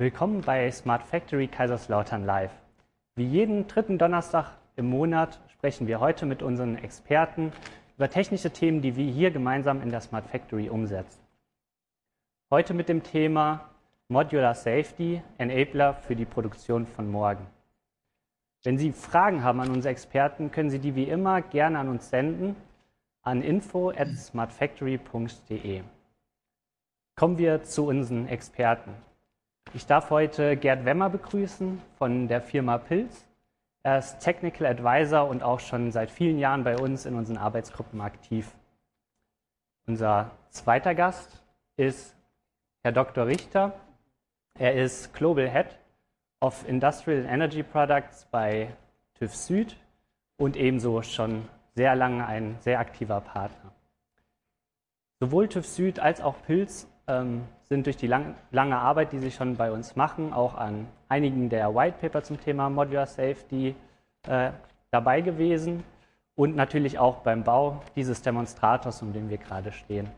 Willkommen bei Smart Factory Kaiserslautern Live. Wie jeden dritten Donnerstag im Monat sprechen wir heute mit unseren Experten über technische Themen, die wir hier gemeinsam in der Smart Factory umsetzen. Heute mit dem Thema Modular Safety, Enabler für die Produktion von morgen. Wenn Sie Fragen haben an unsere Experten, können Sie die wie immer gerne an uns senden an info at smartfactory.de. Kommen wir zu unseren Experten. Ich darf heute Gerd Wemmer begrüßen von der Firma Pilz. Er ist Technical Advisor und auch schon seit vielen Jahren bei uns in unseren Arbeitsgruppen aktiv. Unser zweiter Gast ist Herr Dr. Richter. Er ist Global Head of Industrial Energy Products bei TÜV Süd und ebenso schon sehr lange ein sehr aktiver Partner. Sowohl TÜV Süd als auch Pilz sind durch die lang, lange Arbeit, die sie schon bei uns machen, auch an einigen der White Paper zum Thema Modular Safety äh, dabei gewesen und natürlich auch beim Bau dieses Demonstrators, um den wir gerade stehen.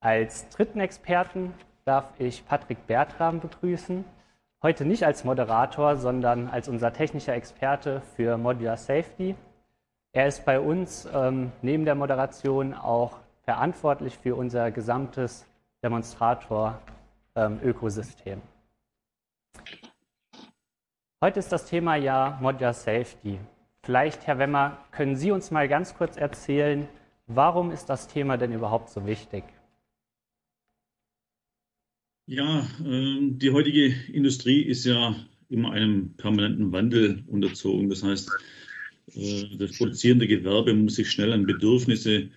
Als dritten Experten darf ich Patrick Bertram begrüßen. Heute nicht als Moderator, sondern als unser technischer Experte für Modular Safety. Er ist bei uns ähm, neben der Moderation auch verantwortlich für unser gesamtes Demonstrator-Ökosystem. Ähm, Heute ist das Thema ja Modular Safety. Vielleicht, Herr Wemmer, können Sie uns mal ganz kurz erzählen, warum ist das Thema denn überhaupt so wichtig? Ja, äh, die heutige Industrie ist ja immer einem permanenten Wandel unterzogen. Das heißt, äh, das produzierende Gewerbe muss sich schnell an Bedürfnisse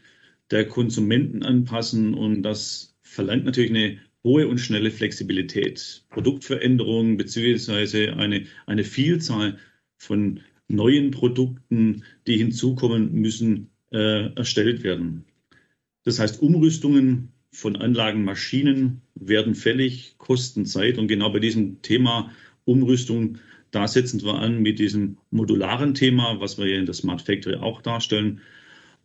der Konsumenten anpassen und das verlangt natürlich eine hohe und schnelle Flexibilität. Produktveränderungen beziehungsweise eine, eine Vielzahl von neuen Produkten, die hinzukommen müssen, äh, erstellt werden. Das heißt, Umrüstungen von Anlagen, Maschinen werden fällig, kosten Zeit. Und genau bei diesem Thema Umrüstung, da setzen wir an mit diesem modularen Thema, was wir hier in der Smart Factory auch darstellen.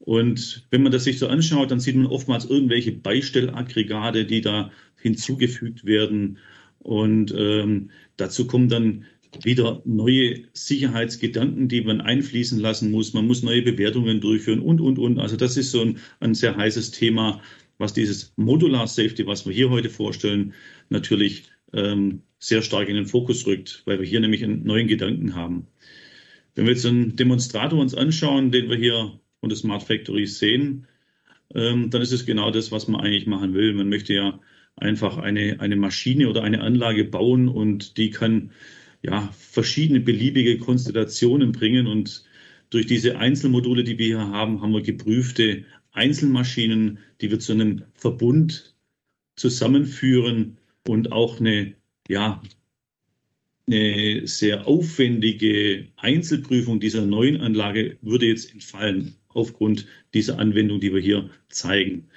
Und wenn man das sich so anschaut, dann sieht man oftmals irgendwelche Beistellaggregate, die da hinzugefügt werden. Und ähm, dazu kommen dann wieder neue Sicherheitsgedanken, die man einfließen lassen muss. Man muss neue Bewertungen durchführen und, und, und. Also das ist so ein, ein sehr heißes Thema, was dieses Modular Safety, was wir hier heute vorstellen, natürlich ähm, sehr stark in den Fokus rückt, weil wir hier nämlich einen neuen Gedanken haben. Wenn wir jetzt einen Demonstrator uns anschauen, den wir hier und das Smart Factory sehen, ähm, dann ist es genau das, was man eigentlich machen will. Man möchte ja einfach eine, eine Maschine oder eine Anlage bauen und die kann ja verschiedene beliebige Konstellationen bringen und durch diese Einzelmodule, die wir hier haben, haben wir geprüfte Einzelmaschinen, die wir zu einem Verbund zusammenführen und auch eine, ja, eine sehr aufwendige Einzelprüfung dieser neuen Anlage würde jetzt entfallen aufgrund dieser Anwendung, die wir hier zeigen.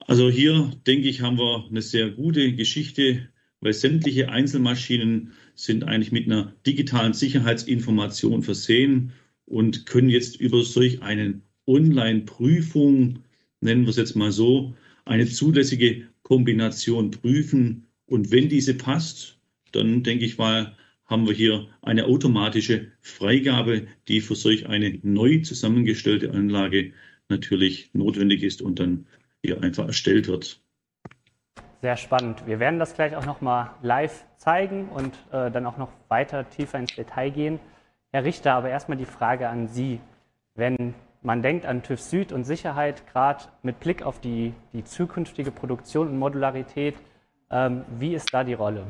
Also hier, denke ich, haben wir eine sehr gute Geschichte, weil sämtliche Einzelmaschinen sind eigentlich mit einer digitalen Sicherheitsinformation versehen und können jetzt über solch eine Online-Prüfung, nennen wir es jetzt mal so, eine zulässige Kombination prüfen. Und wenn diese passt, dann denke ich mal, haben wir hier eine automatische Freigabe, die für solch eine neu zusammengestellte Anlage natürlich notwendig ist und dann hier einfach erstellt wird. Sehr spannend. Wir werden das gleich auch noch mal live zeigen und äh, dann auch noch weiter tiefer ins Detail gehen. Herr Richter, aber erstmal die Frage an Sie. Wenn man denkt an TÜV Süd und Sicherheit, gerade mit Blick auf die, die zukünftige Produktion und Modularität, ähm, wie ist da die Rolle?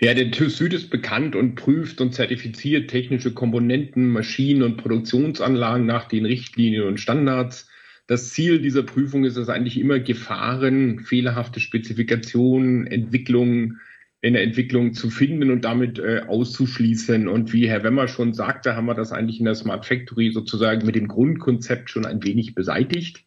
Ja, der TÜV Süd ist bekannt und prüft und zertifiziert technische Komponenten, Maschinen und Produktionsanlagen nach den Richtlinien und Standards. Das Ziel dieser Prüfung ist es eigentlich immer, Gefahren, fehlerhafte Spezifikationen, Entwicklungen in der Entwicklung zu finden und damit äh, auszuschließen. Und wie Herr Wemmer schon sagte, haben wir das eigentlich in der Smart Factory sozusagen mit dem Grundkonzept schon ein wenig beseitigt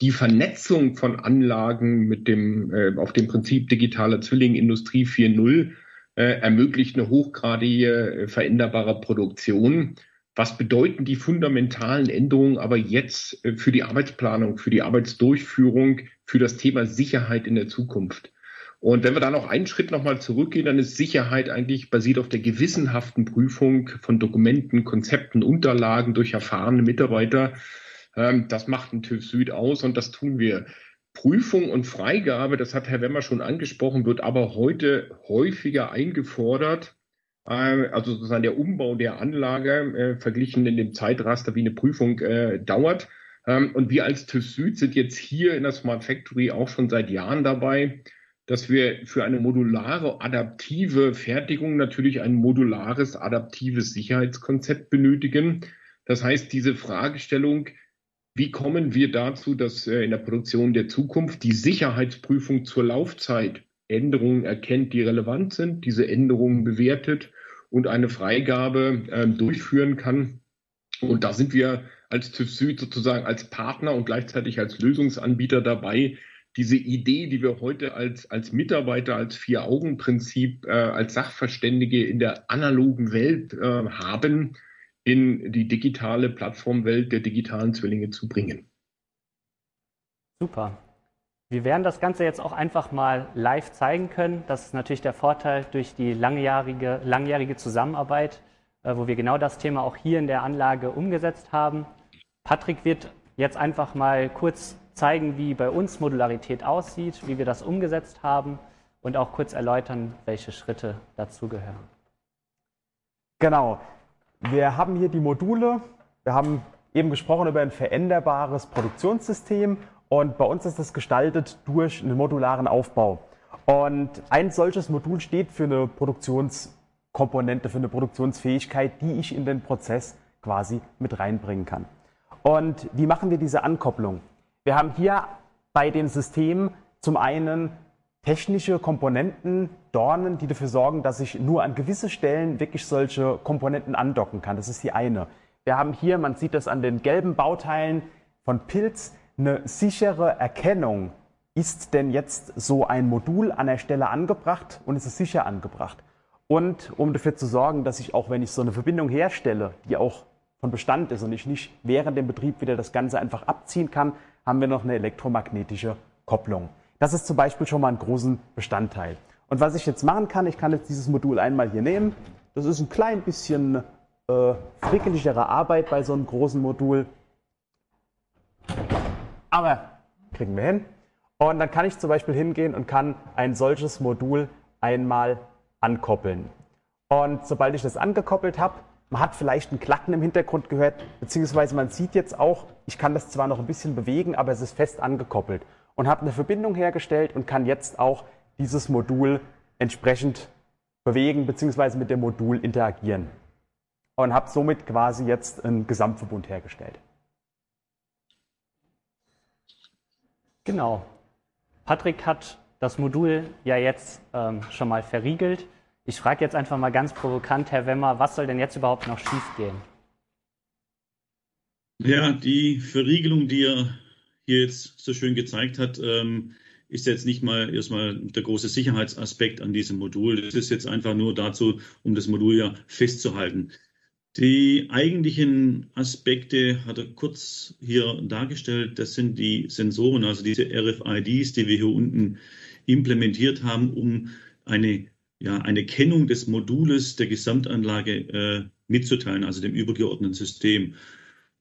die Vernetzung von Anlagen mit dem, äh, auf dem Prinzip digitaler Zwilling Industrie 4.0 äh, ermöglicht eine hochgradige äh, veränderbare Produktion. Was bedeuten die fundamentalen Änderungen aber jetzt äh, für die Arbeitsplanung, für die Arbeitsdurchführung, für das Thema Sicherheit in der Zukunft? Und wenn wir da noch einen Schritt nochmal zurückgehen, dann ist Sicherheit eigentlich basiert auf der gewissenhaften Prüfung von Dokumenten, Konzepten, Unterlagen durch erfahrene Mitarbeiter. Ähm, das macht ein TÜV Süd aus und das tun wir. Prüfung und Freigabe, das hat Herr Wemmer schon angesprochen, wird aber heute häufiger eingefordert. Äh, also sozusagen der Umbau der Anlage äh, verglichen in dem Zeitraster, wie eine Prüfung äh, dauert. Ähm, und wir als TÜV Süd sind jetzt hier in der Smart Factory auch schon seit Jahren dabei, dass wir für eine modulare, adaptive Fertigung natürlich ein modulares, adaptives Sicherheitskonzept benötigen. Das heißt, diese Fragestellung, wie kommen wir dazu, dass äh, in der Produktion der Zukunft die Sicherheitsprüfung zur Laufzeit Änderungen erkennt, die relevant sind, diese Änderungen bewertet und eine Freigabe äh, durchführen kann. Und da sind wir als TÜV Süd sozusagen als Partner und gleichzeitig als Lösungsanbieter dabei, diese Idee, die wir heute als, als Mitarbeiter, als Vier-Augen-Prinzip, äh, als Sachverständige in der analogen Welt äh, haben, in die digitale Plattformwelt der digitalen Zwillinge zu bringen. Super. Wir werden das Ganze jetzt auch einfach mal live zeigen können. Das ist natürlich der Vorteil durch die langjährige, langjährige Zusammenarbeit, äh, wo wir genau das Thema auch hier in der Anlage umgesetzt haben. Patrick wird jetzt einfach mal kurz zeigen, wie bei uns Modularität aussieht, wie wir das umgesetzt haben und auch kurz erläutern, welche Schritte dazugehören. Genau. Wir haben hier die Module. Wir haben eben gesprochen über ein veränderbares Produktionssystem und bei uns ist das gestaltet durch einen modularen Aufbau. Und ein solches Modul steht für eine Produktionskomponente, für eine Produktionsfähigkeit, die ich in den Prozess quasi mit reinbringen kann. Und wie machen wir diese Ankopplung? Wir haben hier bei den Systemen zum einen technische Komponenten, Dornen, die dafür sorgen, dass ich nur an gewisse Stellen wirklich solche Komponenten andocken kann. Das ist die eine. Wir haben hier, man sieht das an den gelben Bauteilen von Pilz, eine sichere Erkennung. Ist denn jetzt so ein Modul an der Stelle angebracht und ist es sicher angebracht? Und um dafür zu sorgen, dass ich auch, wenn ich so eine Verbindung herstelle, die auch von Bestand ist und ich nicht während dem Betrieb wieder das Ganze einfach abziehen kann, haben wir noch eine elektromagnetische Kopplung. Das ist zum Beispiel schon mal ein großen Bestandteil. Und was ich jetzt machen kann, ich kann jetzt dieses Modul einmal hier nehmen. Das ist ein klein bisschen äh, frickeligere Arbeit bei so einem großen Modul. Aber kriegen wir hin. Und dann kann ich zum Beispiel hingehen und kann ein solches Modul einmal ankoppeln. Und sobald ich das angekoppelt habe, man hat vielleicht ein Klacken im Hintergrund gehört, beziehungsweise man sieht jetzt auch, ich kann das zwar noch ein bisschen bewegen, aber es ist fest angekoppelt und habe eine Verbindung hergestellt und kann jetzt auch dieses Modul entsprechend bewegen, beziehungsweise mit dem Modul interagieren. Und habe somit quasi jetzt einen Gesamtverbund hergestellt. Genau. Patrick hat das Modul ja jetzt ähm, schon mal verriegelt. Ich frage jetzt einfach mal ganz provokant, Herr Wemmer, was soll denn jetzt überhaupt noch schiefgehen? Ja, die Verriegelung, die er hier jetzt so schön gezeigt hat, ähm, ist jetzt nicht mal erstmal der große Sicherheitsaspekt an diesem Modul. Das ist jetzt einfach nur dazu, um das Modul ja festzuhalten. Die eigentlichen Aspekte hat er kurz hier dargestellt. Das sind die Sensoren, also diese RFIDs, die wir hier unten implementiert haben, um eine ja, eine Kennung des Modules der Gesamtanlage äh, mitzuteilen, also dem übergeordneten System.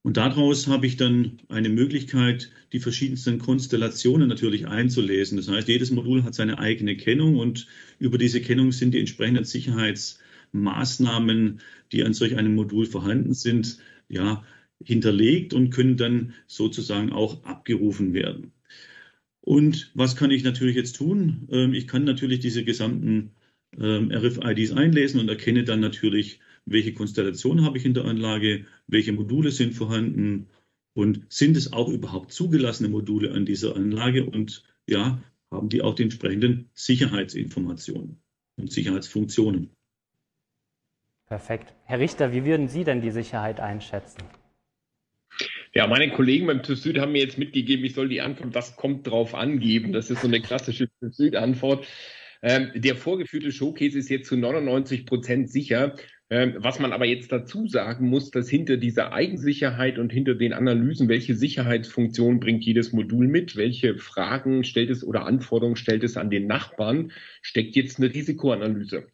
Und daraus habe ich dann eine Möglichkeit, die verschiedensten Konstellationen natürlich einzulesen. Das heißt, jedes Modul hat seine eigene Kennung und über diese Kennung sind die entsprechenden Sicherheitsmaßnahmen, die an solch einem Modul vorhanden sind, ja, hinterlegt und können dann sozusagen auch abgerufen werden. Und was kann ich natürlich jetzt tun? Ähm, ich kann natürlich diese gesamten ähm, RFIDs einlesen und erkenne dann natürlich, welche Konstellation habe ich in der Anlage, welche Module sind vorhanden und sind es auch überhaupt zugelassene Module an dieser Anlage und ja, haben die auch die entsprechenden Sicherheitsinformationen und Sicherheitsfunktionen. Perfekt. Herr Richter, wie würden Sie denn die Sicherheit einschätzen? Ja, meine Kollegen beim TÜV Süd haben mir jetzt mitgegeben, ich soll die Antwort, was kommt drauf angeben. Das ist so eine klassische TÜV Süd-Antwort. Ähm, der vorgeführte Showcase ist jetzt zu 99 Prozent sicher. Ähm, was man aber jetzt dazu sagen muss, dass hinter dieser Eigensicherheit und hinter den Analysen, welche Sicherheitsfunktion bringt jedes Modul mit, welche Fragen stellt es oder Anforderungen stellt es an den Nachbarn, steckt jetzt eine Risikoanalyse.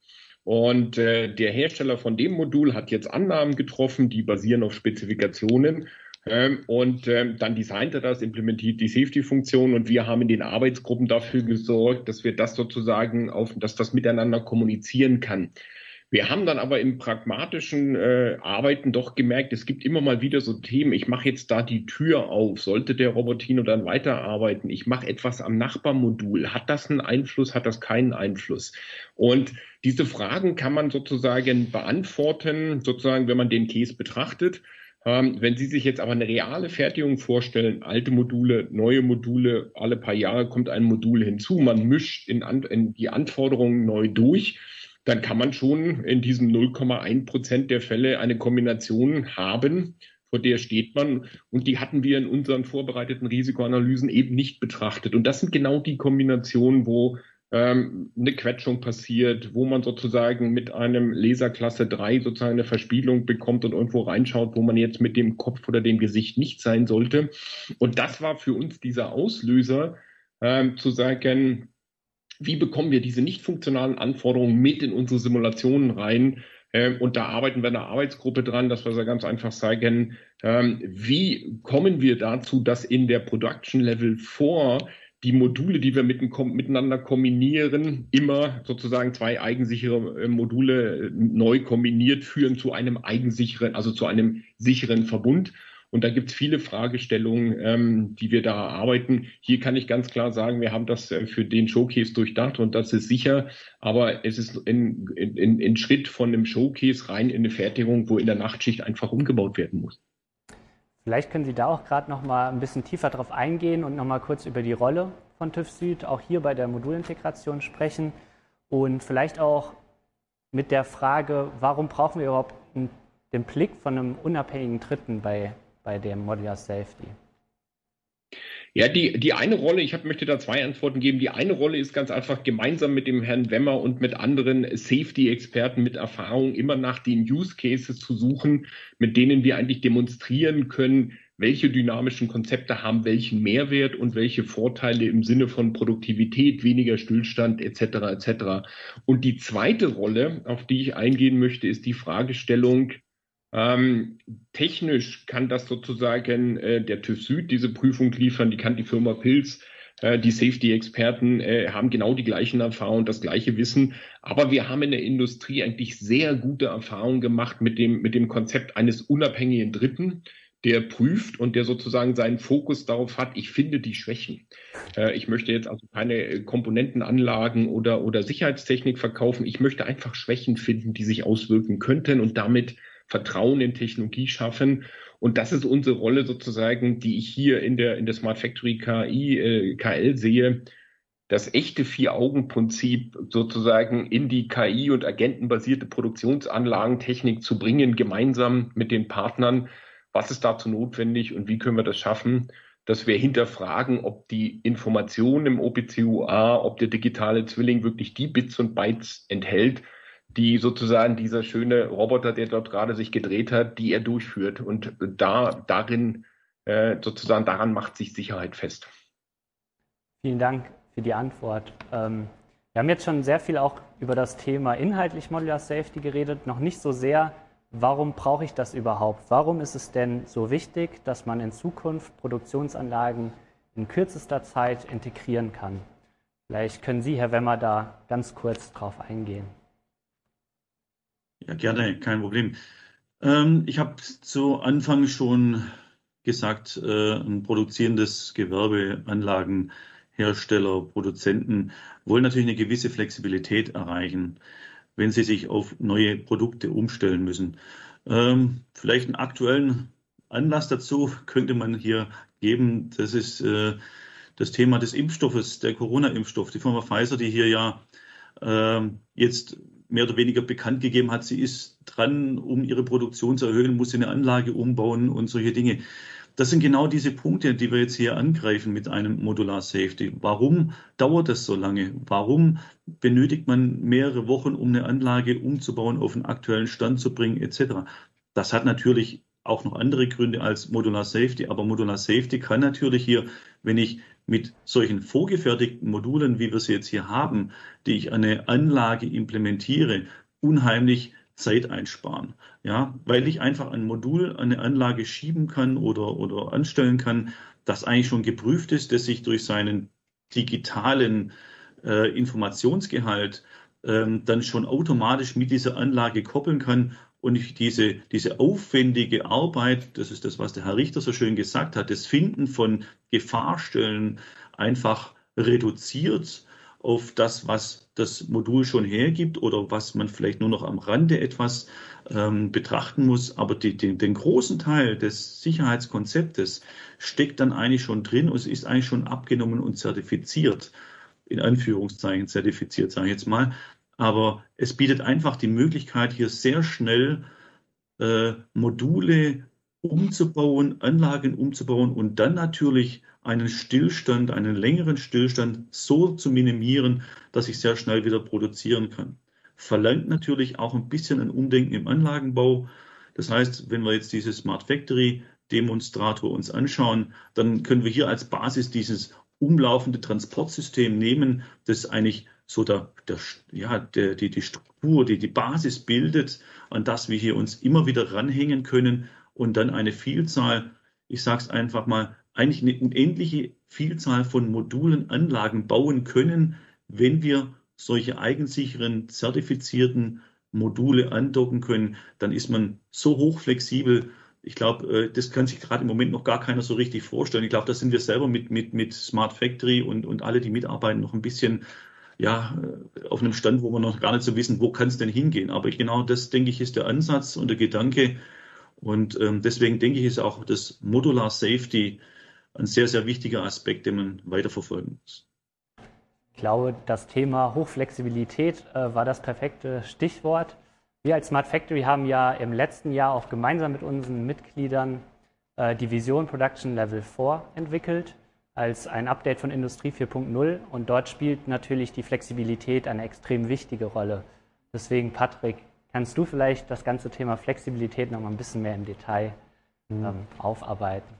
Und äh, der Hersteller von dem Modul hat jetzt Annahmen getroffen, die basieren auf Spezifikationen. Ähm, und ähm, dann designt er das, implementiert die Safety-Funktion und wir haben in den Arbeitsgruppen dafür gesorgt, dass wir das sozusagen auf, dass das miteinander kommunizieren kann. Wir haben dann aber im pragmatischen äh, Arbeiten doch gemerkt, es gibt immer mal wieder so Themen, ich mache jetzt da die Tür auf, sollte der Robotino dann weiterarbeiten, ich mache etwas am Nachbarmodul, hat das einen Einfluss, hat das keinen Einfluss? Und diese Fragen kann man sozusagen beantworten, sozusagen, wenn man den Case betrachtet. Ähm, wenn Sie sich jetzt aber eine reale Fertigung vorstellen, alte Module, neue Module, alle paar Jahre kommt ein Modul hinzu, man mischt in, in die Anforderungen neu durch, dann kann man schon in diesem 0,1 Prozent der Fälle eine Kombination haben, vor der steht man. Und die hatten wir in unseren vorbereiteten Risikoanalysen eben nicht betrachtet. Und das sind genau die Kombinationen, wo ähm, eine Quetschung passiert, wo man sozusagen mit einem Laserklasse 3 sozusagen eine Verspielung bekommt und irgendwo reinschaut, wo man jetzt mit dem Kopf oder dem Gesicht nicht sein sollte. Und das war für uns dieser Auslöser, ähm, zu sagen, wie bekommen wir diese nicht funktionalen Anforderungen mit in unsere Simulationen rein? Ähm, und da arbeiten wir in der Arbeitsgruppe dran, dass wir so ganz einfach sagen, ähm, wie kommen wir dazu, dass in der Production Level vor die Module, die wir miteinander kombinieren, immer sozusagen zwei eigensichere äh, Module äh, neu kombiniert führen zu einem eigensicheren, also zu einem sicheren Verbund. Und da gibt es viele Fragestellungen, ähm, die wir da erarbeiten. Hier kann ich ganz klar sagen, wir haben das äh, für den Showcase durchdacht und das ist sicher. Aber es ist ein, Schritt von einem Showcase rein in eine Fertigung, wo in der Nachtschicht einfach umgebaut werden muss. Vielleicht können Sie da auch gerade noch mal ein bisschen tiefer drauf eingehen und noch mal kurz über die Rolle von TÜV Süd auch hier bei der Modulintegration sprechen und vielleicht auch mit der Frage, warum brauchen wir überhaupt den Blick von einem unabhängigen Dritten bei bei dem Modular Safety? Ja, die, die eine Rolle, ich hab, möchte da zwei Antworten geben. Die eine Rolle ist ganz einfach gemeinsam mit dem Herrn Wemmer und mit anderen Safety-Experten mit Erfahrung immer nach den Use Cases zu suchen, mit denen wir eigentlich demonstrieren können, welche dynamischen Konzepte haben welchen Mehrwert und welche Vorteile im Sinne von Produktivität, weniger Stillstand etc. etc. Und die zweite Rolle, auf die ich eingehen möchte, ist die Fragestellung, ähm, technisch kann das sozusagen äh, der TÜV Süd diese Prüfung liefern, die kann die Firma Pilz, äh, die Safety-Experten äh, haben genau die gleichen Erfahrungen, das gleiche Wissen. Aber wir haben in der Industrie eigentlich sehr gute Erfahrungen gemacht mit dem, mit dem Konzept eines unabhängigen Dritten, der prüft und der sozusagen seinen Fokus darauf hat, ich finde die Schwächen. Äh, ich möchte jetzt also keine Komponentenanlagen oder, oder Sicherheitstechnik verkaufen. Ich möchte einfach Schwächen finden, die sich auswirken könnten und damit Vertrauen in Technologie schaffen. Und das ist unsere Rolle sozusagen, die ich hier in der, in der Smart Factory KI, äh, KL sehe, das echte Vier-Augen-Prinzip sozusagen in die KI- und agentenbasierte Produktionsanlagentechnik zu bringen, gemeinsam mit den Partnern. Was ist dazu notwendig und wie können wir das schaffen? dass wir hinterfragen, ob die Information im OPCUA, ob der digitale Zwilling wirklich die Bits und Bytes enthält, die sozusagen dieser schöne Roboter, der dort gerade sich gedreht hat, die er durchführt. Und da darin äh, sozusagen daran macht sich Sicherheit fest. Vielen Dank für die Antwort. Ähm, wir haben jetzt schon sehr viel auch über das Thema inhaltlich Modular Safety geredet, noch nicht so sehr, warum brauche ich das überhaupt? Warum ist es denn so wichtig, dass man in Zukunft Produktionsanlagen in kürzester Zeit integrieren kann? Vielleicht können Sie, Herr Wemmer, da ganz kurz drauf eingehen. Ja, gerne, kein Problem. Ähm, ich habe zu Anfang schon gesagt, äh, ein produzierendes Gewerbe, Anlagenhersteller, Produzenten wollen natürlich eine gewisse Flexibilität erreichen, wenn sie sich auf neue Produkte umstellen müssen. Ähm, vielleicht einen aktuellen Anlass dazu könnte man hier geben. Das ist äh, das Thema des Impfstoffes, der Corona-Impfstoff. Die Firma Pfizer, die hier ja äh, jetzt mehr oder weniger bekannt gegeben hat, sie ist dran, um ihre Produktion zu erhöhen, muss sie eine Anlage umbauen und solche Dinge. das sind genau diese Punkte, die wir jetzt hier angreifen mit einem Modular Safety. Warum dauert das so lange? Warum benötigt man mehrere Wochen, um eine Anlage umzubauen, auf einen aktuellen Stand zu bringen, etc.? Das hat natürlich auch noch andere Gründe als Modular Safety, aber Modular Safety kann natürlich hier, wenn ich mit solchen vorgefertigten Modulen, wie wir sie jetzt hier haben, die ich eine Anlage implementiere, unheimlich Zeit einsparen. Ja, weil ich einfach ein Modul eine Anlage schieben kann oder, oder anstellen kann, das eigentlich schon geprüft ist, das sich durch seinen digitalen äh, Informationsgehalt ähm, dann schon automatisch mit dieser Anlage koppeln kann und ich diese, diese aufwendige Arbeit, das ist das, was der Herr Richter so schön gesagt hat, das Finden von Gefahrstellen einfach reduziert auf das, was das Modul schon hergibt oder was man vielleicht nur noch am Rande etwas ähm, betrachten muss. Aber die, die, den großen Teil des Sicherheitskonzeptes steckt dann eigentlich schon drin und es ist eigentlich schon abgenommen und zertifiziert. In Anführungszeichen zertifiziert, sage ich jetzt mal. Aber es bietet einfach die Möglichkeit, hier sehr schnell äh, Module umzubauen, Anlagen umzubauen und dann natürlich einen Stillstand, einen längeren Stillstand so zu minimieren, dass ich sehr schnell wieder produzieren kann. Verlangt natürlich auch ein bisschen ein Umdenken im Anlagenbau. Das heißt, wenn wir jetzt diese Smart Factory Demonstrator uns anschauen, dann können wir hier als Basis dieses umlaufende Transportsystem nehmen, das eigentlich so der, der, ja, der, die, die Struktur, die die Basis bildet, an das wir hier uns immer wieder ranhängen können und dann eine Vielzahl, ich sage es einfach mal, eigentlich eine unendliche Vielzahl von Modulen, Anlagen bauen können, wenn wir solche eigensicheren, zertifizierten Module andocken können, dann ist man so hochflexibel. Ich glaube, äh, das kann sich gerade im Moment noch gar keiner so richtig vorstellen. Ich glaube, da sind wir selber mit, mit, mit Smart Factory und, und alle, die mitarbeiten, noch ein bisschen ja, auf einem Stand, wo wir noch gar nicht so wissen, wo kann es denn hingehen. Aber genau das, denke ich, ist der Ansatz und der Gedanke. Und ähm, deswegen denke ich, ist auch das Modular Safety ein sehr, sehr wichtiger Aspekt, den man weiterverfolgen muss. Ich glaube, das Thema Hochflexibilität äh, war das perfekte Stichwort. Wir als Smart Factory haben ja im letzten Jahr auch gemeinsam mit unseren Mitgliedern äh, die Vision Production Level 4 entwickelt als ein Update von Industrie 4.0 und dort spielt natürlich die Flexibilität eine extrem wichtige Rolle. Deswegen, Patrick, kannst du vielleicht das ganze Thema Flexibilität noch mal ein bisschen mehr im Detail mhm. ähm, aufarbeiten?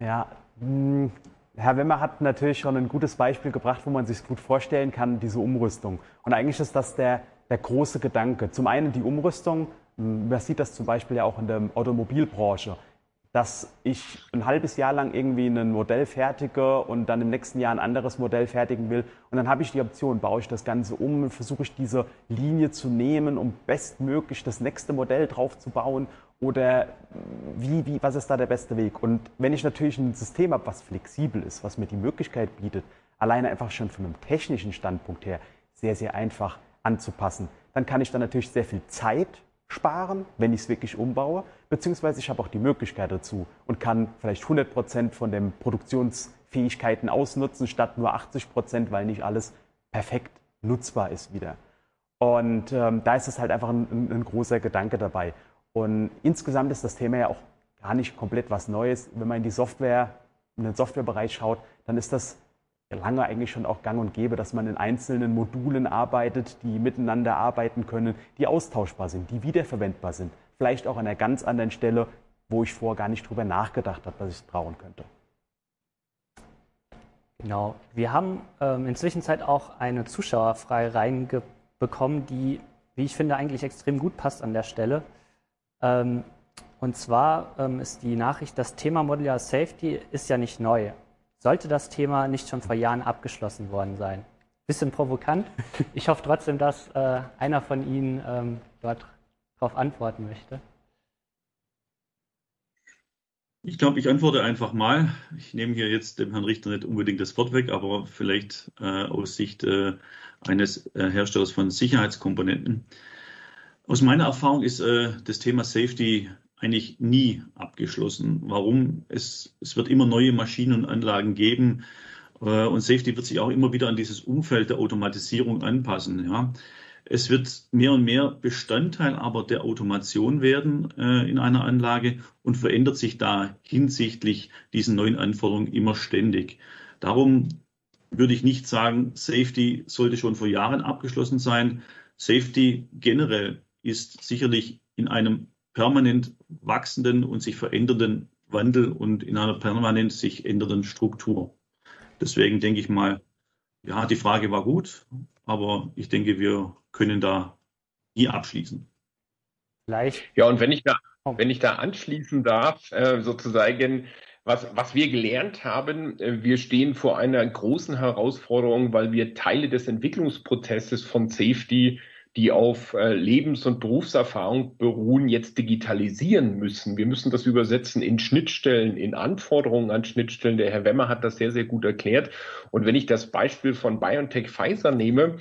Ja, hm, Herr Wemmer hat natürlich schon ein gutes Beispiel gebracht, wo man sich gut vorstellen kann, diese Umrüstung. Und eigentlich ist das der, der große Gedanke. Zum einen die Umrüstung, hm, man sieht das zum Beispiel ja auch in der Automobilbranche, dass ich ein halbes Jahr lang irgendwie ein Modell fertige und dann im nächsten Jahr ein anderes Modell fertigen will. Und dann habe ich die Option, baue ich das Ganze um versuche ich diese Linie zu nehmen, um bestmöglich das nächste Modell drauf zu bauen oder wie, wie, was ist da der beste Weg? Und wenn ich natürlich ein System habe, was flexibel ist, was mir die Möglichkeit bietet, alleine einfach schon von einem technischen Standpunkt her sehr, sehr einfach anzupassen, dann kann ich dann natürlich sehr viel Zeit sparen, wenn ich es wirklich umbaue, beziehungsweise ich habe auch die Möglichkeit dazu und kann vielleicht 100 Prozent von den Produktionsfähigkeiten ausnutzen, statt nur 80 Prozent, weil nicht alles perfekt nutzbar ist wieder. Und ähm, da ist es halt einfach ein, ein, ein großer Gedanke dabei. Und insgesamt ist das Thema ja auch gar nicht komplett was Neues. Wenn man in die Software, in den Softwarebereich schaut, dann ist das lange eigentlich schon auch gang und gäbe, dass man in einzelnen Modulen arbeitet, die miteinander arbeiten können, die austauschbar sind, die wiederverwendbar sind. Vielleicht auch an einer ganz anderen Stelle, wo ich vorher gar nicht drüber nachgedacht habe, dass ich es brauchen könnte. Genau. Wir haben ähm, inzwischen auch eine Zuschauerfrage reinbekommen, die, wie ich finde, eigentlich extrem gut passt an der Stelle. Ähm, und zwar ähm, ist die Nachricht, das Thema Modular Safety ist ja nicht neu. Sollte das Thema nicht schon vor Jahren abgeschlossen worden sein? Bisschen provokant. Ich hoffe trotzdem, dass äh, einer von Ihnen ähm, dort darauf antworten möchte. Ich glaube, ich antworte einfach mal. Ich nehme hier jetzt dem Herrn Richter nicht unbedingt das Wort weg, aber vielleicht äh, aus Sicht äh, eines äh, Herstellers von Sicherheitskomponenten. Aus meiner Erfahrung ist äh, das Thema Safety eigentlich nie abgeschlossen. Warum? Es, es wird immer neue Maschinen und Anlagen geben äh, und Safety wird sich auch immer wieder an dieses Umfeld der Automatisierung anpassen. Ja. Es wird mehr und mehr Bestandteil aber der Automation werden äh, in einer Anlage und verändert sich da hinsichtlich diesen neuen Anforderungen immer ständig. Darum würde ich nicht sagen, Safety sollte schon vor Jahren abgeschlossen sein. Safety generell ist sicherlich in einem permanent wachsenden und sich verändernden Wandel und in einer permanent sich ändernden Struktur. Deswegen denke ich mal, ja, die Frage war gut, aber ich denke, wir können da hier abschließen. Vielleicht. Ja, und wenn ich da, oh. wenn ich da anschließen darf, äh, sozusagen, was, was wir gelernt haben, äh, wir stehen vor einer großen Herausforderung, weil wir Teile des Entwicklungsprozesses von Safety die auf äh, Lebens- und Berufserfahrung beruhen, jetzt digitalisieren müssen. Wir müssen das übersetzen in Schnittstellen, in Anforderungen an Schnittstellen. Der Herr Wemmer hat das sehr, sehr gut erklärt. Und wenn ich das Beispiel von BioNTech Pfizer nehme,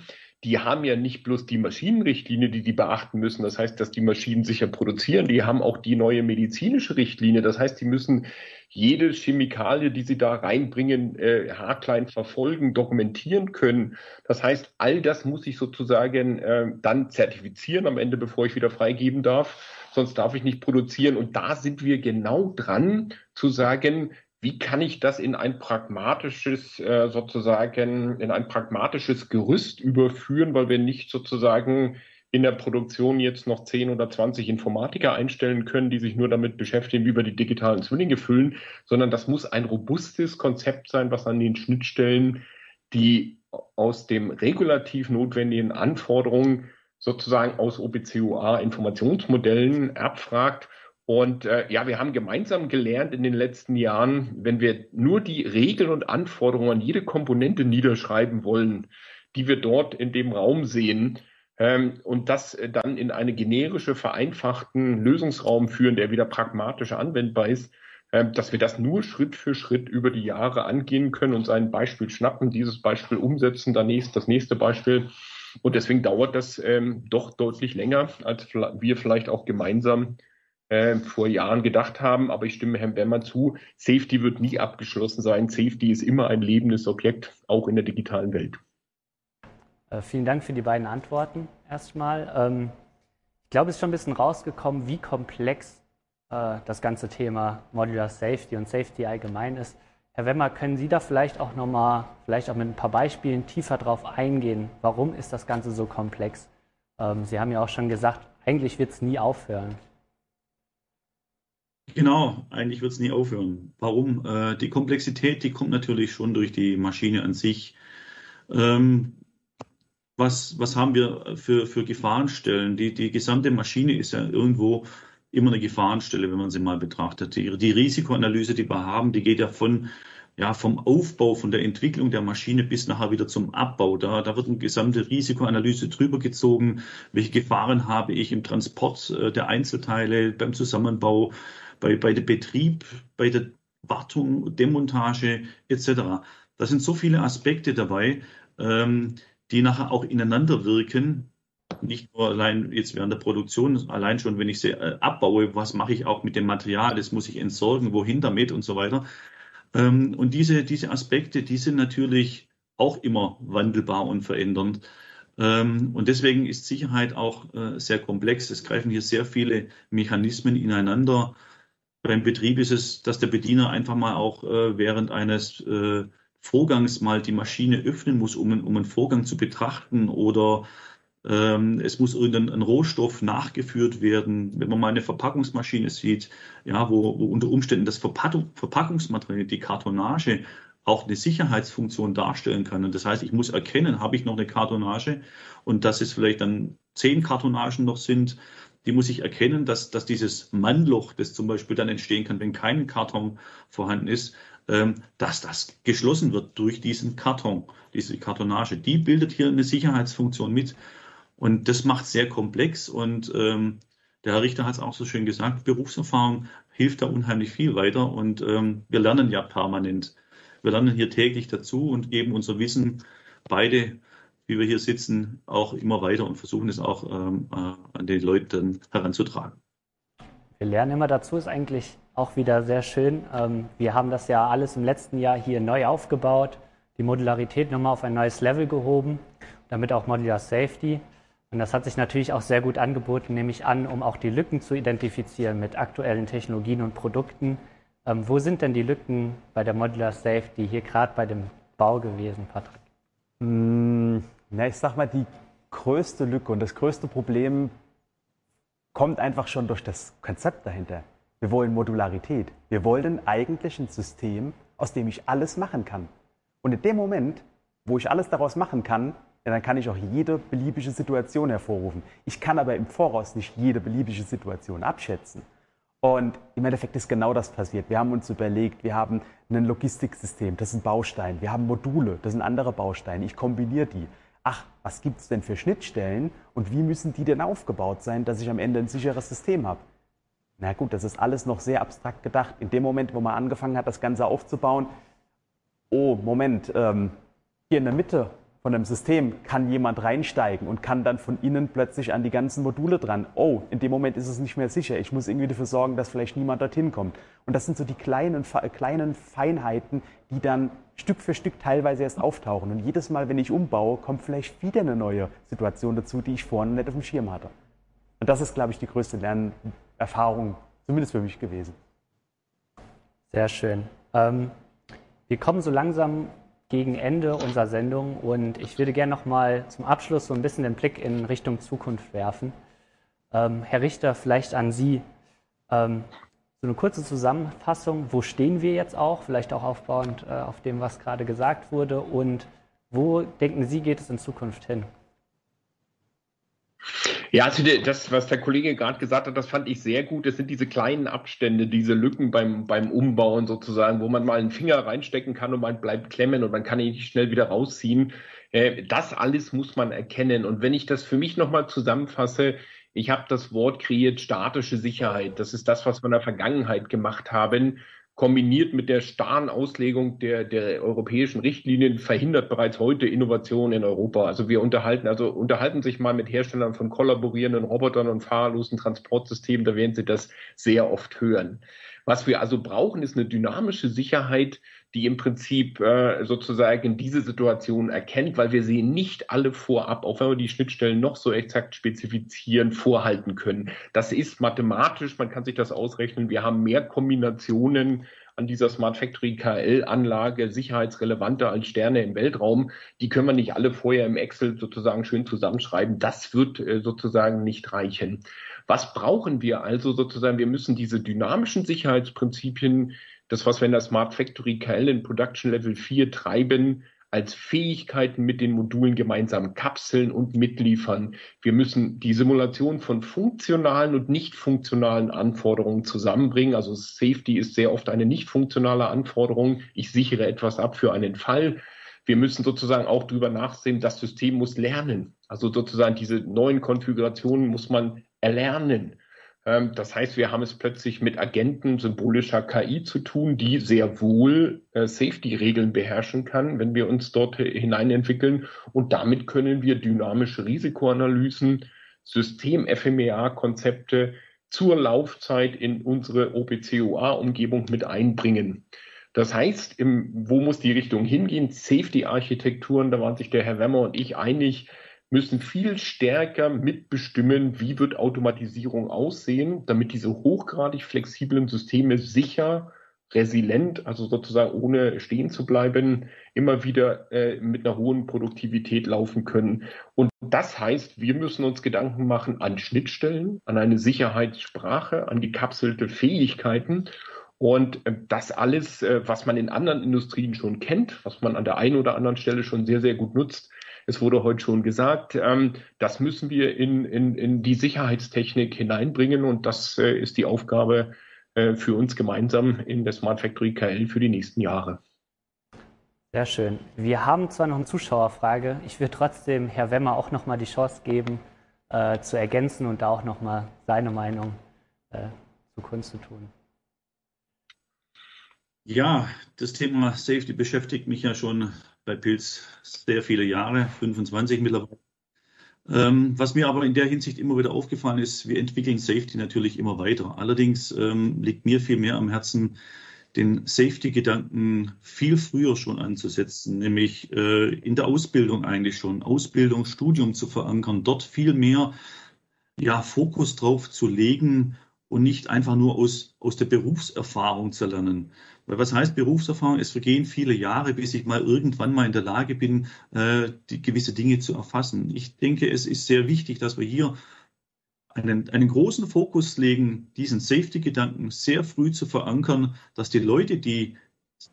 die haben ja nicht bloß die Maschinenrichtlinie, die die beachten müssen. Das heißt, dass die Maschinen sicher produzieren. Die haben auch die neue medizinische Richtlinie. Das heißt, die müssen jede Chemikalie, die sie da reinbringen, äh, haarklein verfolgen, dokumentieren können. Das heißt, all das muss ich sozusagen äh, dann zertifizieren am Ende, bevor ich wieder freigeben darf. Sonst darf ich nicht produzieren. Und da sind wir genau dran zu sagen, wie kann ich das in ein pragmatisches, äh, sozusagen, in ein pragmatisches Gerüst überführen, weil wir nicht sozusagen in der Produktion jetzt noch 10 oder 20 Informatiker einstellen können, die sich nur damit beschäftigen, wie wir die digitalen Zwillinge füllen, sondern das muss ein robustes Konzept sein, was an den Schnittstellen die aus dem regulativ notwendigen Anforderungen sozusagen aus OPCOA Informationsmodellen abfragt. Und äh, ja, wir haben gemeinsam gelernt in den letzten Jahren, wenn wir nur die Regeln und Anforderungen an jede Komponente niederschreiben wollen, die wir dort in dem Raum sehen, ähm, und das äh, dann in eine generische, vereinfachten Lösungsraum führen, der wieder pragmatisch anwendbar ist, äh, dass wir das nur Schritt für Schritt über die Jahre angehen können, und ein Beispiel schnappen, dieses Beispiel umsetzen, danächst das nächste Beispiel. Und deswegen dauert das ähm, doch deutlich länger, als wir vielleicht auch gemeinsam äh, vor Jahren gedacht haben. Aber ich stimme Herrn Bemmer zu, Safety wird nie abgeschlossen sein. Safety ist immer ein lebendes Objekt, auch in der digitalen Welt. Äh, vielen Dank für die beiden Antworten erstmal. Ähm, ich glaube, es ist schon ein bisschen rausgekommen, wie komplex äh, das ganze Thema Modular Safety und Safety allgemein ist. Herr Wemmer, können Sie da vielleicht auch nochmal, vielleicht auch mit ein paar Beispielen tiefer drauf eingehen? Warum ist das Ganze so komplex? Ähm, Sie haben ja auch schon gesagt, eigentlich wird es nie aufhören. Genau, eigentlich wird es nie aufhören. Warum? Äh, die Komplexität, die kommt natürlich schon durch die Maschine an sich. Ähm, was, was haben wir für, für Gefahrenstellen? Die, die gesamte Maschine ist ja irgendwo immer eine Gefahrenstelle, wenn man sie mal betrachtet. Die, die Risikoanalyse, die wir haben, die geht ja von ja, vom Aufbau, von der Entwicklung der Maschine bis nachher wieder zum Abbau. Da, da wird eine gesamte Risikoanalyse drüber gezogen. Welche Gefahren habe ich im Transport äh, der Einzelteile, beim Zusammenbau, bei, bei dem Betrieb, bei der Wartung, Demontage etc. Da sind so viele Aspekte dabei. Ähm, die nachher auch ineinander wirken. Nicht nur allein jetzt während der Produktion, allein schon, wenn ich sie äh, abbaue, was mache ich auch mit dem Material, das muss ich entsorgen, wohin damit und so weiter. Ähm, und diese, diese Aspekte, die sind natürlich auch immer wandelbar und verändernd. Ähm, und deswegen ist Sicherheit auch äh, sehr komplex. Es greifen hier sehr viele Mechanismen ineinander. Beim Betrieb ist es, dass der Bediener einfach mal auch äh, während eines Vorgangs mal die Maschine öffnen muss, um, um einen Vorgang zu betrachten oder ähm, es muss irgendein Rohstoff nachgeführt werden. Wenn man mal eine Verpackungsmaschine sieht, ja, wo, wo unter Umständen das Verpackung, Verpackungsmaterial, die Kartonage, auch eine Sicherheitsfunktion darstellen kann. Und das heißt, ich muss erkennen, habe ich noch eine Kartonage und dass es vielleicht dann zehn Kartonagen noch sind, die muss ich erkennen, dass, dass dieses Mannloch, das zum Beispiel dann entstehen kann, wenn kein Karton vorhanden ist, ähm, dass das geschlossen wird durch diesen Karton, diese Kartonage. Die bildet hier eine Sicherheitsfunktion mit. Und das macht sehr komplex. Und ähm, der Herr Richter hat es auch so schön gesagt, Berufserfahrung hilft da unheimlich viel weiter. Und ähm, wir lernen ja permanent. Wir lernen hier täglich dazu und geben unser Wissen beide, wie wir hier sitzen, auch immer weiter und versuchen es auch ähm, äh, an die Leute heranzutragen. Wir lernen immer dazu, ist eigentlich auch wieder sehr schön. Ähm, wir haben das ja alles im letzten Jahr hier neu aufgebaut, die Modularität nochmal auf ein neues Level gehoben, damit auch Modular Safety. Und das hat sich natürlich auch sehr gut angeboten, nehme ich an, um auch die Lücken zu identifizieren mit aktuellen Technologien und Produkten. Ähm, wo sind denn die Lücken bei der Modular Safety hier gerade bei dem Bau gewesen, Patrick? Hm, na, ich sag mal, die größte Lücke und das größte Problem kommt einfach schon durch das Konzept dahinter. Wir wollen Modularität. Wir wollen eigentlich ein System, aus dem ich alles machen kann. Und in dem Moment, wo ich alles daraus machen kann, ja, dann kann ich auch jede beliebige Situation hervorrufen. Ich kann aber im Voraus nicht jede beliebige Situation abschätzen. Und im Endeffekt ist genau das passiert. Wir haben uns überlegt, wir haben ein Logistiksystem, das ist ein Baustein. Wir haben Module, das sind andere Bausteine. Ich kombiniere die. Ach, was gibt es denn für Schnittstellen und wie müssen die denn aufgebaut sein, dass ich am Ende ein sicheres System habe? Na gut, das ist alles noch sehr abstrakt gedacht. In dem Moment, wo man angefangen hat, das Ganze aufzubauen, oh, Moment, ähm, hier in der Mitte von einem System kann jemand reinsteigen und kann dann von innen plötzlich an die ganzen Module dran. Oh, in dem Moment ist es nicht mehr sicher. Ich muss irgendwie dafür sorgen, dass vielleicht niemand dorthin kommt. Und das sind so die kleinen, kleinen Feinheiten, die dann Stück für Stück teilweise erst auftauchen. Und jedes Mal, wenn ich umbaue, kommt vielleicht wieder eine neue Situation dazu, die ich vorhin nicht auf dem Schirm hatte. Und das ist, glaube ich, die größte Lernerfahrung, zumindest für mich gewesen. Sehr schön. Ähm, wir kommen so langsam gegen Ende unserer Sendung und ich würde gerne noch mal zum Abschluss so ein bisschen den Blick in Richtung Zukunft werfen. Ähm, Herr Richter, vielleicht an Sie ähm, so eine kurze Zusammenfassung. Wo stehen wir jetzt auch? Vielleicht auch aufbauend äh, auf dem, was gerade gesagt wurde. Und wo denken Sie, geht es in Zukunft hin? Ja, also das, was der Kollege gerade gesagt hat, das fand ich sehr gut. Das sind diese kleinen Abstände, diese Lücken beim, beim Umbauen sozusagen, wo man mal einen Finger reinstecken kann und man bleibt klemmen und man kann ihn nicht schnell wieder rausziehen. Äh, das alles muss man erkennen. Und wenn ich das für mich nochmal zusammenfasse, ich habe das Wort kreiert, statische Sicherheit. Das ist das, was wir in der Vergangenheit gemacht haben kombiniert mit der starren Auslegung der, der europäischen Richtlinien verhindert bereits heute Innovation in Europa. Also wir unterhalten, also unterhalten sich mal mit Herstellern von kollaborierenden Robotern und fahrerlosen Transportsystemen, da werden Sie das sehr oft hören. Was wir also brauchen, ist eine dynamische Sicherheit, die im Prinzip äh, sozusagen diese Situation erkennt, weil wir sie nicht alle vorab, auch wenn wir die Schnittstellen noch so exakt spezifizieren, vorhalten können. Das ist mathematisch, man kann sich das ausrechnen. Wir haben mehr Kombinationen an dieser Smart Factory KL-Anlage sicherheitsrelevanter als Sterne im Weltraum. Die können wir nicht alle vorher im Excel sozusagen schön zusammenschreiben. Das wird äh, sozusagen nicht reichen. Was brauchen wir also sozusagen? Wir müssen diese dynamischen Sicherheitsprinzipien, das, was wir in der Smart Factory KL in Production Level 4 treiben, als Fähigkeiten mit den Modulen gemeinsam kapseln und mitliefern. Wir müssen die Simulation von funktionalen und nicht funktionalen Anforderungen zusammenbringen. Also Safety ist sehr oft eine nicht funktionale Anforderung. Ich sichere etwas ab für einen Fall. Wir müssen sozusagen auch darüber nachsehen, das System muss lernen. Also sozusagen diese neuen Konfigurationen muss man erlernen. Ähm, das heißt, wir haben es plötzlich mit Agenten symbolischer KI zu tun, die sehr wohl äh, Safety-Regeln beherrschen kann, wenn wir uns dort hineinentwickeln. Und damit können wir dynamische Risikoanalysen, System-FMEA-Konzepte zur Laufzeit in unsere OPCOA-Umgebung mit einbringen. Das heißt, im, wo muss die Richtung hingehen? Safety-Architekturen, da waren sich der Herr Wemmer und ich einig, müssen viel stärker mitbestimmen, wie wird Automatisierung aussehen, damit diese hochgradig flexiblen Systeme sicher, resilient, also sozusagen ohne stehen zu bleiben, immer wieder äh, mit einer hohen Produktivität laufen können. Und das heißt, wir müssen uns Gedanken machen an Schnittstellen, an eine Sicherheitssprache, an gekapselte Fähigkeiten. Und äh, das alles, äh, was man in anderen Industrien schon kennt, was man an der einen oder anderen Stelle schon sehr, sehr gut nutzt, es wurde heute schon gesagt, ähm, das müssen wir in, in, in die Sicherheitstechnik hineinbringen und das äh, ist die Aufgabe äh, für uns gemeinsam in der Smart Factory KL für die nächsten Jahre. Sehr schön. Wir haben zwar noch eine Zuschauerfrage, ich würde trotzdem Herr Wemmer auch noch mal die Chance geben, äh, zu ergänzen und da auch noch mal seine Meinung äh, zu Kunst zu tun. Ja, das Thema Safety beschäftigt mich ja schon bei Pilz sehr viele Jahre, 25 mittlerweile. Ähm, was mir aber in der Hinsicht immer wieder aufgefallen ist, wir entwickeln Safety natürlich immer weiter. Allerdings ähm, liegt mir viel mehr am Herzen den Safety-Gedanken viel früher schon anzusetzen, nämlich äh, in der Ausbildung eigentlich schon, Ausbildung, Studium zu verankern, dort viel mehr ja, Fokus drauf zu legen und nicht einfach nur aus, aus der Berufserfahrung zu lernen. Weil was heißt Berufserfahrung? Es vergehen viele Jahre, bis ich mal irgendwann mal in der Lage bin, äh, die gewisse Dinge zu erfassen. Ich denke, es ist sehr wichtig, dass wir hier einen, einen großen Fokus legen, diesen Safety-Gedanken sehr früh zu verankern, dass die Leute, die,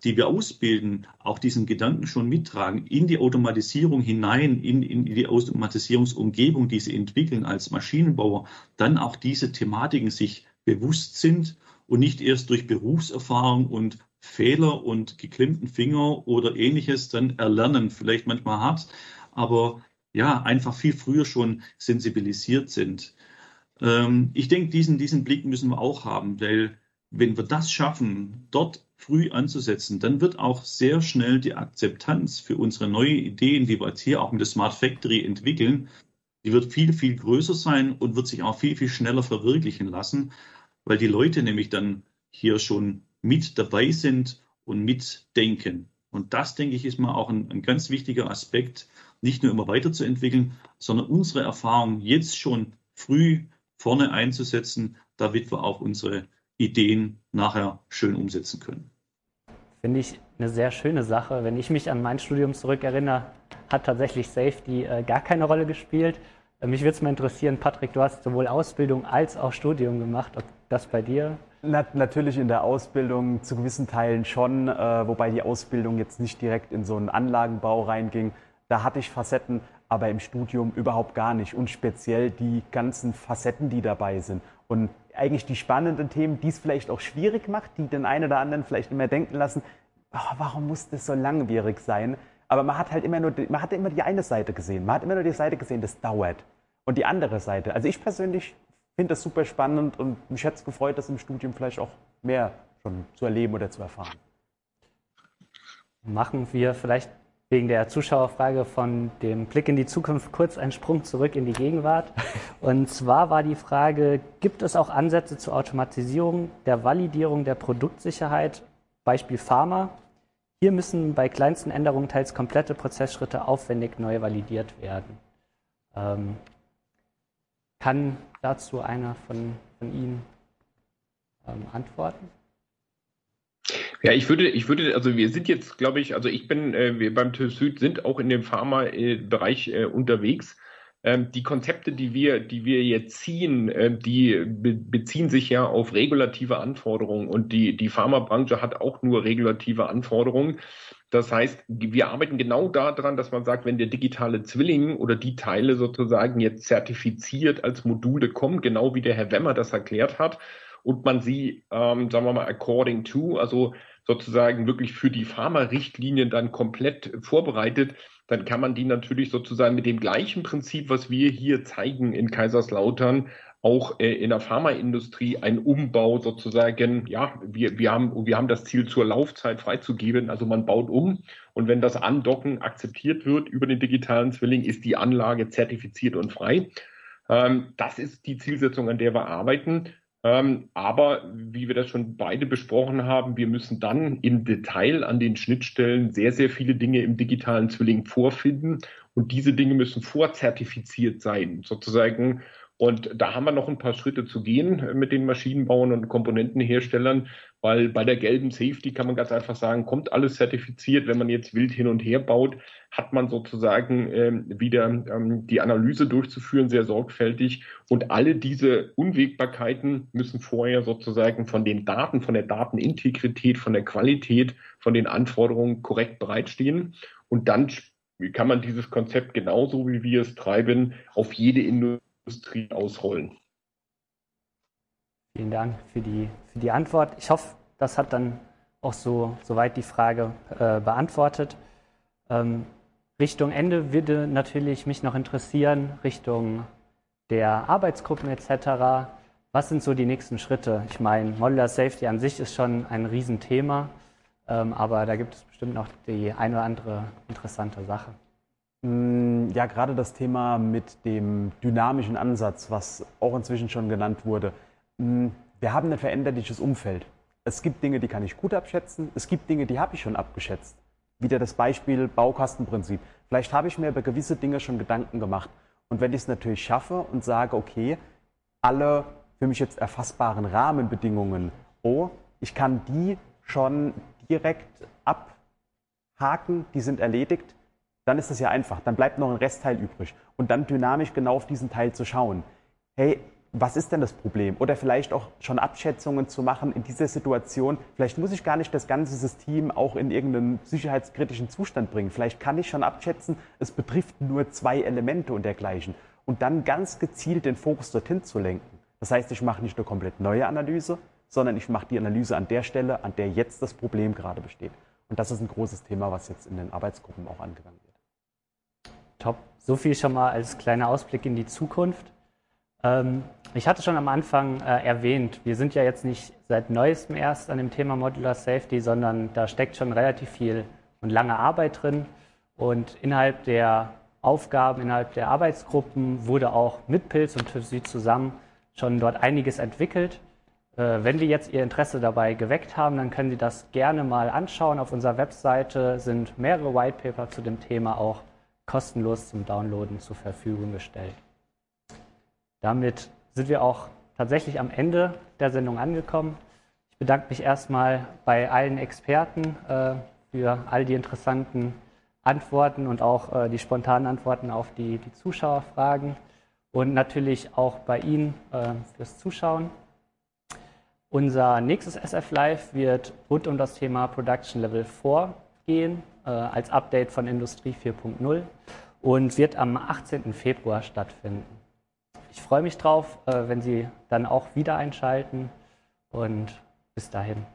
die wir ausbilden, auch diesen Gedanken schon mittragen in die Automatisierung hinein, in, in die Automatisierungsumgebung, die sie entwickeln als Maschinenbauer, dann auch diese Thematiken sich bewusst sind und nicht erst durch Berufserfahrung und Fehler und geklemmten Finger oder ähnliches dann erlernen, vielleicht manchmal hart, aber ja, einfach viel früher schon sensibilisiert sind. Ähm, ich denke, diesen, diesen Blick müssen wir auch haben, weil wenn wir das schaffen, dort früh anzusetzen, dann wird auch sehr schnell die Akzeptanz für unsere neuen Ideen, die wir jetzt hier auch mit der Smart Factory entwickeln, die wird viel, viel größer sein und wird sich auch viel, viel schneller verwirklichen lassen, weil die Leute nämlich dann hier schon mit dabei sind und mitdenken. Und das, denke ich, ist mal auch ein, ein ganz wichtiger Aspekt, nicht nur immer weiterzuentwickeln, sondern unsere Erfahrung jetzt schon früh vorne einzusetzen, damit wir auch unsere Ideen nachher schön umsetzen können. Finde ich eine sehr schöne Sache. Wenn ich mich an mein Studium zurückerinnere, hat tatsächlich Safety äh, gar keine Rolle gespielt. Äh, mich würde es mal interessieren, Patrick, du hast sowohl Ausbildung als auch Studium gemacht. Ob das bei dir? Na, natürlich in der Ausbildung zu gewissen Teilen schon, äh, wobei die Ausbildung jetzt nicht direkt in so einen Anlagenbau reinging. Da hatte ich Facetten, aber im Studium überhaupt gar nicht. Und speziell die ganzen Facetten, die dabei sind. Und eigentlich die spannenden Themen, die es vielleicht auch schwierig macht, die den einen oder anderen vielleicht immer denken lassen, oh, warum muss das so langwierig sein? Aber man hat halt immer nur, man hat immer die eine Seite gesehen. Man hat immer nur die Seite gesehen, das dauert. Und die andere Seite. Also ich persönlich finde das super spannend und mich hätte es gefreut, das im Studium vielleicht auch mehr schon zu erleben oder zu erfahren. Machen wir vielleicht wegen der Zuschauerfrage von dem Blick in die Zukunft kurz einen Sprung zurück in die Gegenwart. Und zwar war die Frage, gibt es auch Ansätze zur Automatisierung der Validierung der Produktsicherheit, Beispiel Pharma? Hier müssen bei kleinsten Änderungen teils komplette Prozessschritte aufwendig neu validiert werden. Ähm, kann dazu einer von, von Ihnen ähm, antworten? Ja, ich würde, ich würde, also wir sind jetzt, glaube ich, also ich bin, äh, wir beim TÜV Süd sind auch in dem Pharma-Bereich äh, unterwegs. Ähm, die Konzepte, die wir, die wir jetzt ziehen, äh, die be beziehen sich ja auf regulative Anforderungen und die, die Pharmabranche hat auch nur regulative Anforderungen. Das heißt, wir arbeiten genau daran, dass man sagt, wenn der digitale Zwilling oder die Teile sozusagen jetzt zertifiziert als Module kommen, genau wie der Herr Wemmer das erklärt hat, und man sie, ähm, sagen wir mal, according to, also sozusagen wirklich für die Pharma-Richtlinien dann komplett vorbereitet, dann kann man die natürlich sozusagen mit dem gleichen Prinzip, was wir hier zeigen in Kaiserslautern, auch äh, in der Pharmaindustrie ein Umbau sozusagen, ja, wir, wir, haben, wir haben das Ziel zur Laufzeit freizugeben, also man baut um und wenn das Andocken akzeptiert wird über den digitalen Zwilling, ist die Anlage zertifiziert und frei. Ähm, das ist die Zielsetzung, an der wir arbeiten. Ähm, aber wie wir das schon beide besprochen haben, wir müssen dann im Detail an den Schnittstellen sehr, sehr viele Dinge im digitalen Zwilling vorfinden. Und diese Dinge müssen vorzertifiziert sein, sozusagen und da haben wir noch ein paar Schritte zu gehen mit den Maschinenbauern und Komponentenherstellern, weil bei der gelben Safety kann man ganz einfach sagen, kommt alles zertifiziert. Wenn man jetzt wild hin und her baut, hat man sozusagen ähm, wieder ähm, die Analyse durchzuführen, sehr sorgfältig. Und alle diese Unwägbarkeiten müssen vorher sozusagen von den Daten, von der Datenintegrität, von der Qualität, von den Anforderungen korrekt bereitstehen. Und dann kann man dieses Konzept genauso, wie wir es treiben, auf jede Industrie Industrie ausrollen. Vielen Dank für die, für die Antwort. Ich hoffe, das hat dann auch so soweit die Frage äh, beantwortet. Ähm, Richtung Ende würde natürlich mich noch interessieren, Richtung der Arbeitsgruppen etc. Was sind so die nächsten Schritte? Ich meine, Modular Safety an sich ist schon ein Riesenthema, ähm, aber da gibt es bestimmt noch die eine oder andere interessante Sache. Mm, ja, gerade das Thema mit dem dynamischen Ansatz, was auch inzwischen schon genannt wurde. Mm, wir haben ein veränderliches Umfeld. Es gibt Dinge, die kann ich gut abschätzen. Es gibt Dinge, die habe ich schon abgeschätzt. Wieder das Beispiel Baukastenprinzip. Vielleicht habe ich mir über gewisse Dinge schon Gedanken gemacht. Und wenn ich es natürlich schaffe und sage, okay, alle für mich jetzt erfassbaren Rahmenbedingungen, oh, ich kann die schon direkt abhaken, die sind erledigt, dann ist das ja einfach. Dann bleibt noch ein Restteil übrig. Und dann dynamisch genau auf diesen Teil zu schauen. Hey, was ist denn das Problem? Oder vielleicht auch schon Abschätzungen zu machen in dieser Situation. Vielleicht muss ich gar nicht das ganze System auch in irgendeinen sicherheitskritischen Zustand bringen. Vielleicht kann ich schon abschätzen, es betrifft nur zwei Elemente und dergleichen. Und dann ganz gezielt den Fokus dorthin zu lenken. Das heißt, ich mache nicht eine komplett neue Analyse, sondern ich mache die Analyse an der Stelle, an der jetzt das Problem gerade besteht. Und das ist ein großes Thema, was jetzt in den Arbeitsgruppen auch angegangen wird. Top. So viel schon mal als kleiner Ausblick in die Zukunft. Ähm, ich hatte schon am Anfang äh, erwähnt, wir sind ja jetzt nicht seit neuestem erst an dem Thema Modular Safety, sondern da steckt schon relativ viel und lange Arbeit drin. Und innerhalb der Aufgaben, innerhalb der Arbeitsgruppen wurde auch mit Pilz und TÜV Süd zusammen schon dort einiges entwickelt. Äh, wenn wir jetzt Ihr Interesse dabei geweckt haben, dann können Sie das gerne mal anschauen. Auf unserer Webseite sind mehrere Whitepaper zu dem Thema auch kostenlos zum Downloaden zur Verfügung gestellt. Damit sind wir auch tatsächlich am Ende der Sendung angekommen. Ich bedanke mich erstmal bei allen Experten äh, für all die interessanten Antworten und auch äh, die spontanen Antworten auf die, die, Zuschauerfragen und natürlich auch bei Ihnen äh, fürs Zuschauen. Unser nächstes SF Live wird rund um das Thema Production Level 4 gehen, als Update von Industrie 4.0 und wird am 18. Februar stattfinden. Ich freue mich drauf, äh, wenn Sie dann auch wieder einschalten und bis dahin.